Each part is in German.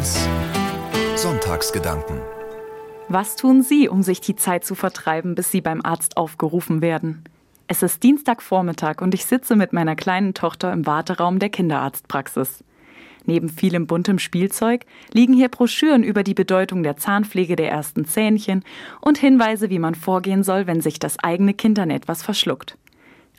1 Sonntagsgedanken Was tun Sie, um sich die Zeit zu vertreiben, bis Sie beim Arzt aufgerufen werden? Es ist Dienstagvormittag und ich sitze mit meiner kleinen Tochter im Warteraum der Kinderarztpraxis. Neben vielem buntem Spielzeug liegen hier Broschüren über die Bedeutung der Zahnpflege der ersten Zähnchen und Hinweise, wie man vorgehen soll, wenn sich das eigene Kind an etwas verschluckt.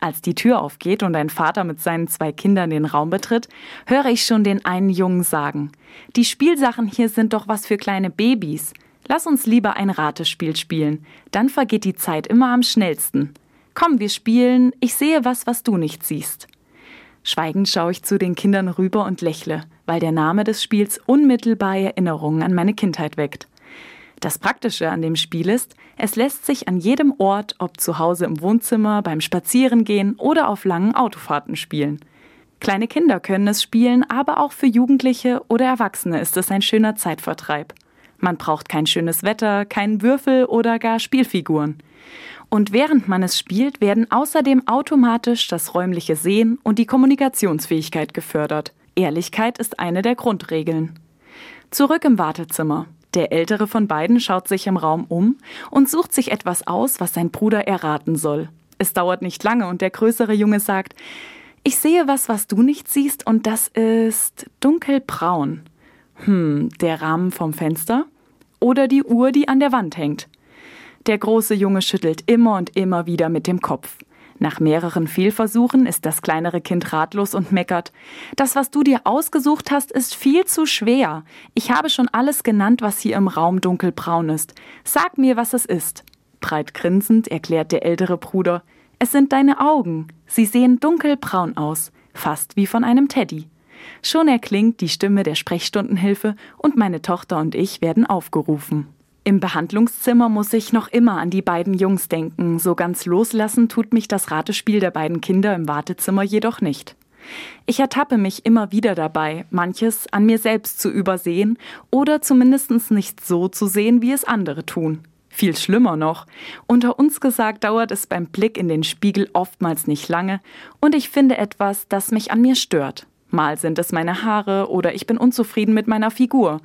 Als die Tür aufgeht und ein Vater mit seinen zwei Kindern den Raum betritt, höre ich schon den einen Jungen sagen, die Spielsachen hier sind doch was für kleine Babys. Lass uns lieber ein Ratespiel spielen, dann vergeht die Zeit immer am schnellsten. Komm, wir spielen, ich sehe was, was du nicht siehst. Schweigend schaue ich zu den Kindern rüber und lächle, weil der Name des Spiels unmittelbare Erinnerungen an meine Kindheit weckt. Das Praktische an dem Spiel ist, es lässt sich an jedem Ort, ob zu Hause im Wohnzimmer, beim Spazierengehen oder auf langen Autofahrten spielen. Kleine Kinder können es spielen, aber auch für Jugendliche oder Erwachsene ist es ein schöner Zeitvertreib. Man braucht kein schönes Wetter, keinen Würfel oder gar Spielfiguren. Und während man es spielt, werden außerdem automatisch das räumliche Sehen und die Kommunikationsfähigkeit gefördert. Ehrlichkeit ist eine der Grundregeln. Zurück im Wartezimmer. Der ältere von beiden schaut sich im Raum um und sucht sich etwas aus, was sein Bruder erraten soll. Es dauert nicht lange und der größere Junge sagt, ich sehe was, was du nicht siehst, und das ist dunkelbraun. Hm, der Rahmen vom Fenster? Oder die Uhr, die an der Wand hängt? Der große Junge schüttelt immer und immer wieder mit dem Kopf. Nach mehreren Fehlversuchen ist das kleinere Kind ratlos und meckert. Das, was du dir ausgesucht hast, ist viel zu schwer. Ich habe schon alles genannt, was hier im Raum dunkelbraun ist. Sag mir, was es ist. Breit grinsend erklärt der ältere Bruder. Es sind deine Augen. Sie sehen dunkelbraun aus, fast wie von einem Teddy. Schon erklingt die Stimme der Sprechstundenhilfe und meine Tochter und ich werden aufgerufen. Im Behandlungszimmer muss ich noch immer an die beiden Jungs denken. So ganz loslassen tut mich das Ratespiel der beiden Kinder im Wartezimmer jedoch nicht. Ich ertappe mich immer wieder dabei, manches an mir selbst zu übersehen oder zumindest nicht so zu sehen, wie es andere tun. Viel schlimmer noch. Unter uns gesagt dauert es beim Blick in den Spiegel oftmals nicht lange und ich finde etwas, das mich an mir stört. Mal sind es meine Haare oder ich bin unzufrieden mit meiner Figur.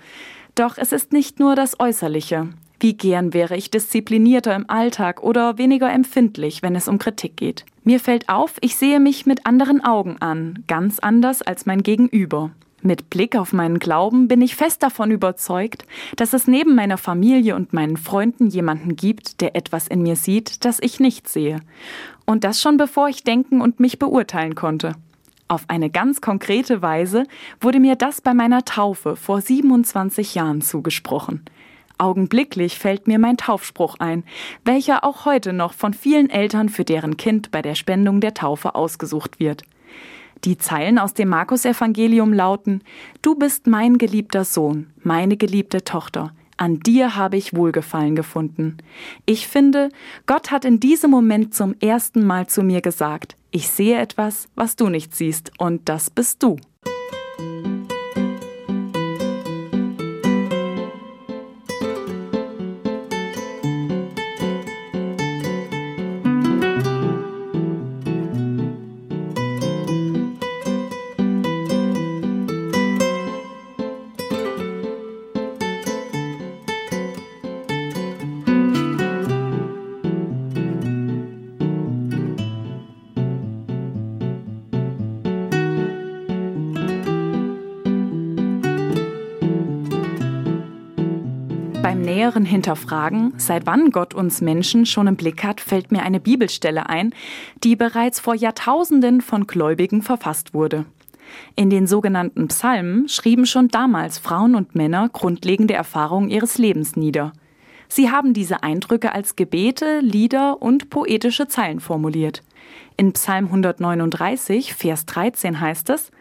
Doch es ist nicht nur das Äußerliche. Wie gern wäre ich disziplinierter im Alltag oder weniger empfindlich, wenn es um Kritik geht. Mir fällt auf, ich sehe mich mit anderen Augen an, ganz anders als mein Gegenüber. Mit Blick auf meinen Glauben bin ich fest davon überzeugt, dass es neben meiner Familie und meinen Freunden jemanden gibt, der etwas in mir sieht, das ich nicht sehe. Und das schon bevor ich denken und mich beurteilen konnte. Auf eine ganz konkrete Weise wurde mir das bei meiner Taufe vor 27 Jahren zugesprochen. Augenblicklich fällt mir mein Taufspruch ein, welcher auch heute noch von vielen Eltern für deren Kind bei der Spendung der Taufe ausgesucht wird. Die Zeilen aus dem Markus-Evangelium lauten: Du bist mein geliebter Sohn, meine geliebte Tochter. An dir habe ich Wohlgefallen gefunden. Ich finde, Gott hat in diesem Moment zum ersten Mal zu mir gesagt, ich sehe etwas, was du nicht siehst, und das bist du. Näheren Hinterfragen, seit wann Gott uns Menschen schon im Blick hat, fällt mir eine Bibelstelle ein, die bereits vor Jahrtausenden von Gläubigen verfasst wurde. In den sogenannten Psalmen schrieben schon damals Frauen und Männer grundlegende Erfahrungen ihres Lebens nieder. Sie haben diese Eindrücke als Gebete, Lieder und poetische Zeilen formuliert. In Psalm 139, Vers 13 heißt es,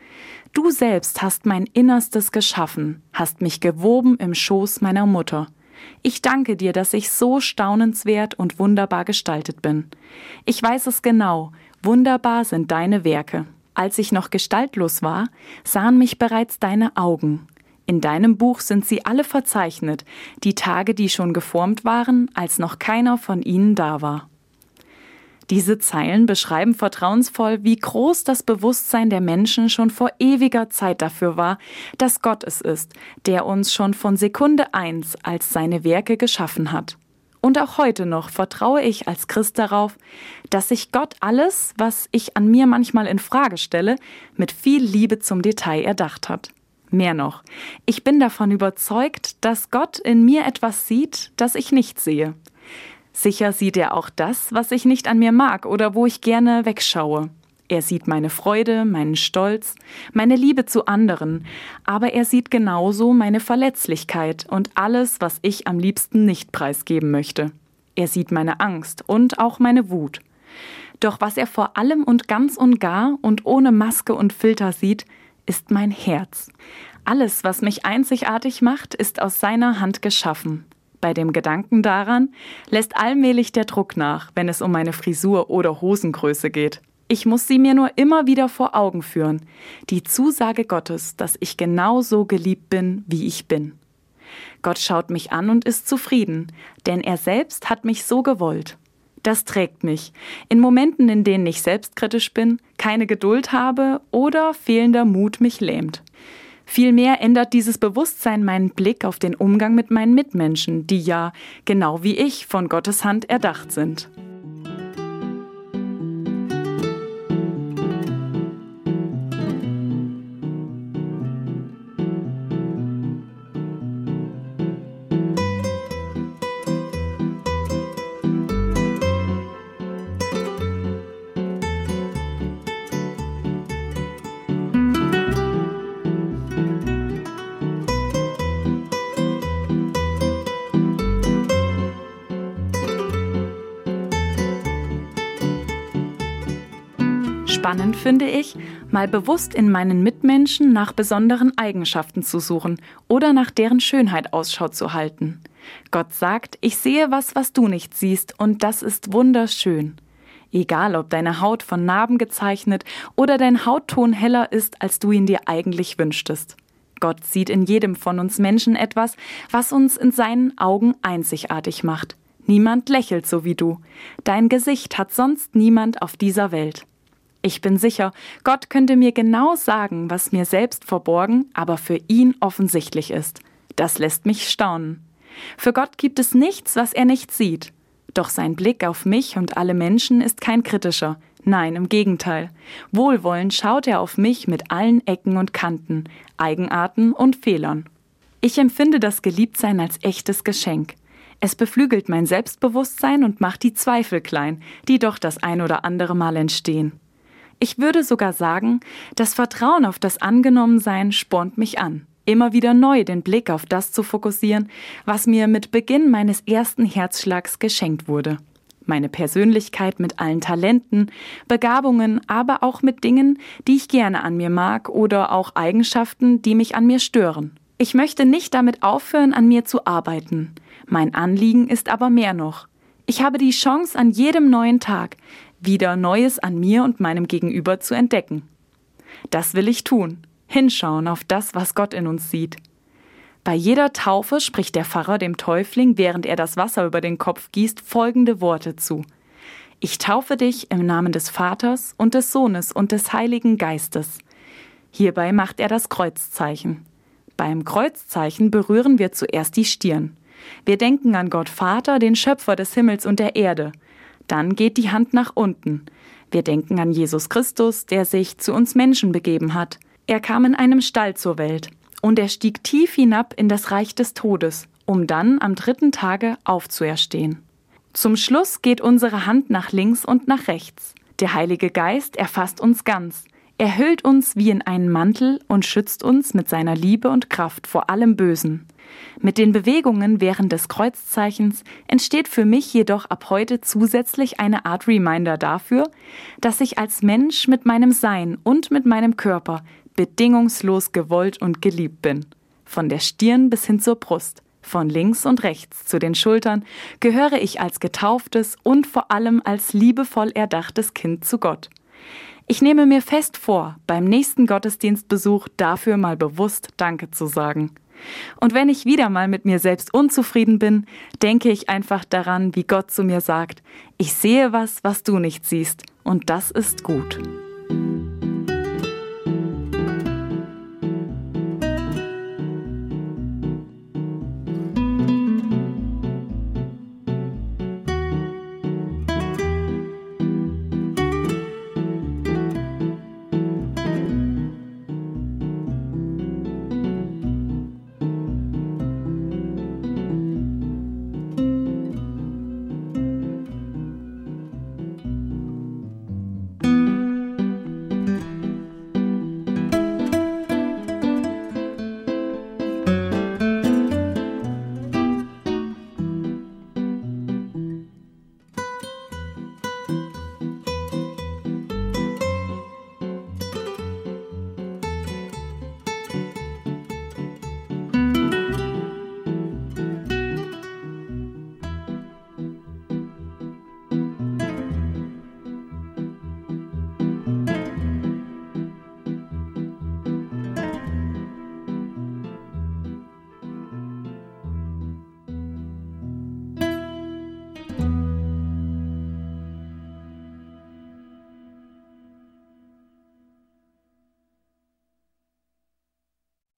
Du selbst hast mein Innerstes geschaffen, hast mich gewoben im Schoß meiner Mutter. Ich danke dir, dass ich so staunenswert und wunderbar gestaltet bin. Ich weiß es genau, wunderbar sind deine Werke. Als ich noch gestaltlos war, sahen mich bereits deine Augen. In deinem Buch sind sie alle verzeichnet, die Tage, die schon geformt waren, als noch keiner von ihnen da war. Diese Zeilen beschreiben vertrauensvoll, wie groß das Bewusstsein der Menschen schon vor ewiger Zeit dafür war, dass Gott es ist, der uns schon von Sekunde eins als seine Werke geschaffen hat. Und auch heute noch vertraue ich als Christ darauf, dass sich Gott alles, was ich an mir manchmal in Frage stelle, mit viel Liebe zum Detail erdacht hat. Mehr noch, ich bin davon überzeugt, dass Gott in mir etwas sieht, das ich nicht sehe. Sicher sieht er auch das, was ich nicht an mir mag oder wo ich gerne wegschaue. Er sieht meine Freude, meinen Stolz, meine Liebe zu anderen, aber er sieht genauso meine Verletzlichkeit und alles, was ich am liebsten nicht preisgeben möchte. Er sieht meine Angst und auch meine Wut. Doch was er vor allem und ganz und gar und ohne Maske und Filter sieht, ist mein Herz. Alles, was mich einzigartig macht, ist aus seiner Hand geschaffen. Bei dem Gedanken daran lässt allmählich der Druck nach, wenn es um meine Frisur oder Hosengröße geht. Ich muss sie mir nur immer wieder vor Augen führen. Die Zusage Gottes, dass ich genauso geliebt bin, wie ich bin. Gott schaut mich an und ist zufrieden, denn er selbst hat mich so gewollt. Das trägt mich. In Momenten, in denen ich selbstkritisch bin, keine Geduld habe oder fehlender Mut mich lähmt. Vielmehr ändert dieses Bewusstsein meinen Blick auf den Umgang mit meinen Mitmenschen, die ja, genau wie ich, von Gottes Hand erdacht sind. Spannend finde ich, mal bewusst in meinen Mitmenschen nach besonderen Eigenschaften zu suchen oder nach deren Schönheit Ausschau zu halten. Gott sagt, ich sehe was, was du nicht siehst, und das ist wunderschön. Egal, ob deine Haut von Narben gezeichnet oder dein Hautton heller ist, als du ihn dir eigentlich wünschtest. Gott sieht in jedem von uns Menschen etwas, was uns in seinen Augen einzigartig macht. Niemand lächelt so wie du. Dein Gesicht hat sonst niemand auf dieser Welt. Ich bin sicher, Gott könnte mir genau sagen, was mir selbst verborgen, aber für ihn offensichtlich ist. Das lässt mich staunen. Für Gott gibt es nichts, was er nicht sieht. Doch sein Blick auf mich und alle Menschen ist kein kritischer. Nein, im Gegenteil. Wohlwollend schaut er auf mich mit allen Ecken und Kanten, Eigenarten und Fehlern. Ich empfinde das Geliebtsein als echtes Geschenk. Es beflügelt mein Selbstbewusstsein und macht die Zweifel klein, die doch das ein oder andere Mal entstehen. Ich würde sogar sagen, das Vertrauen auf das Angenommensein spornt mich an, immer wieder neu den Blick auf das zu fokussieren, was mir mit Beginn meines ersten Herzschlags geschenkt wurde. Meine Persönlichkeit mit allen Talenten, Begabungen, aber auch mit Dingen, die ich gerne an mir mag oder auch Eigenschaften, die mich an mir stören. Ich möchte nicht damit aufhören, an mir zu arbeiten. Mein Anliegen ist aber mehr noch. Ich habe die Chance an jedem neuen Tag, wieder Neues an mir und meinem Gegenüber zu entdecken. Das will ich tun, hinschauen auf das, was Gott in uns sieht. Bei jeder Taufe spricht der Pfarrer dem Täufling, während er das Wasser über den Kopf gießt, folgende Worte zu. Ich taufe dich im Namen des Vaters und des Sohnes und des Heiligen Geistes. Hierbei macht er das Kreuzzeichen. Beim Kreuzzeichen berühren wir zuerst die Stirn. Wir denken an Gott Vater, den Schöpfer des Himmels und der Erde. Dann geht die Hand nach unten. Wir denken an Jesus Christus, der sich zu uns Menschen begeben hat. Er kam in einem Stall zur Welt und er stieg tief hinab in das Reich des Todes, um dann am dritten Tage aufzuerstehen. Zum Schluss geht unsere Hand nach links und nach rechts. Der Heilige Geist erfasst uns ganz. Er hüllt uns wie in einen Mantel und schützt uns mit seiner Liebe und Kraft vor allem Bösen. Mit den Bewegungen während des Kreuzzeichens entsteht für mich jedoch ab heute zusätzlich eine Art Reminder dafür, dass ich als Mensch mit meinem Sein und mit meinem Körper bedingungslos gewollt und geliebt bin. Von der Stirn bis hin zur Brust, von links und rechts zu den Schultern gehöre ich als getauftes und vor allem als liebevoll erdachtes Kind zu Gott. Ich nehme mir fest vor, beim nächsten Gottesdienstbesuch dafür mal bewusst Danke zu sagen. Und wenn ich wieder mal mit mir selbst unzufrieden bin, denke ich einfach daran, wie Gott zu mir sagt, ich sehe was, was du nicht siehst, und das ist gut.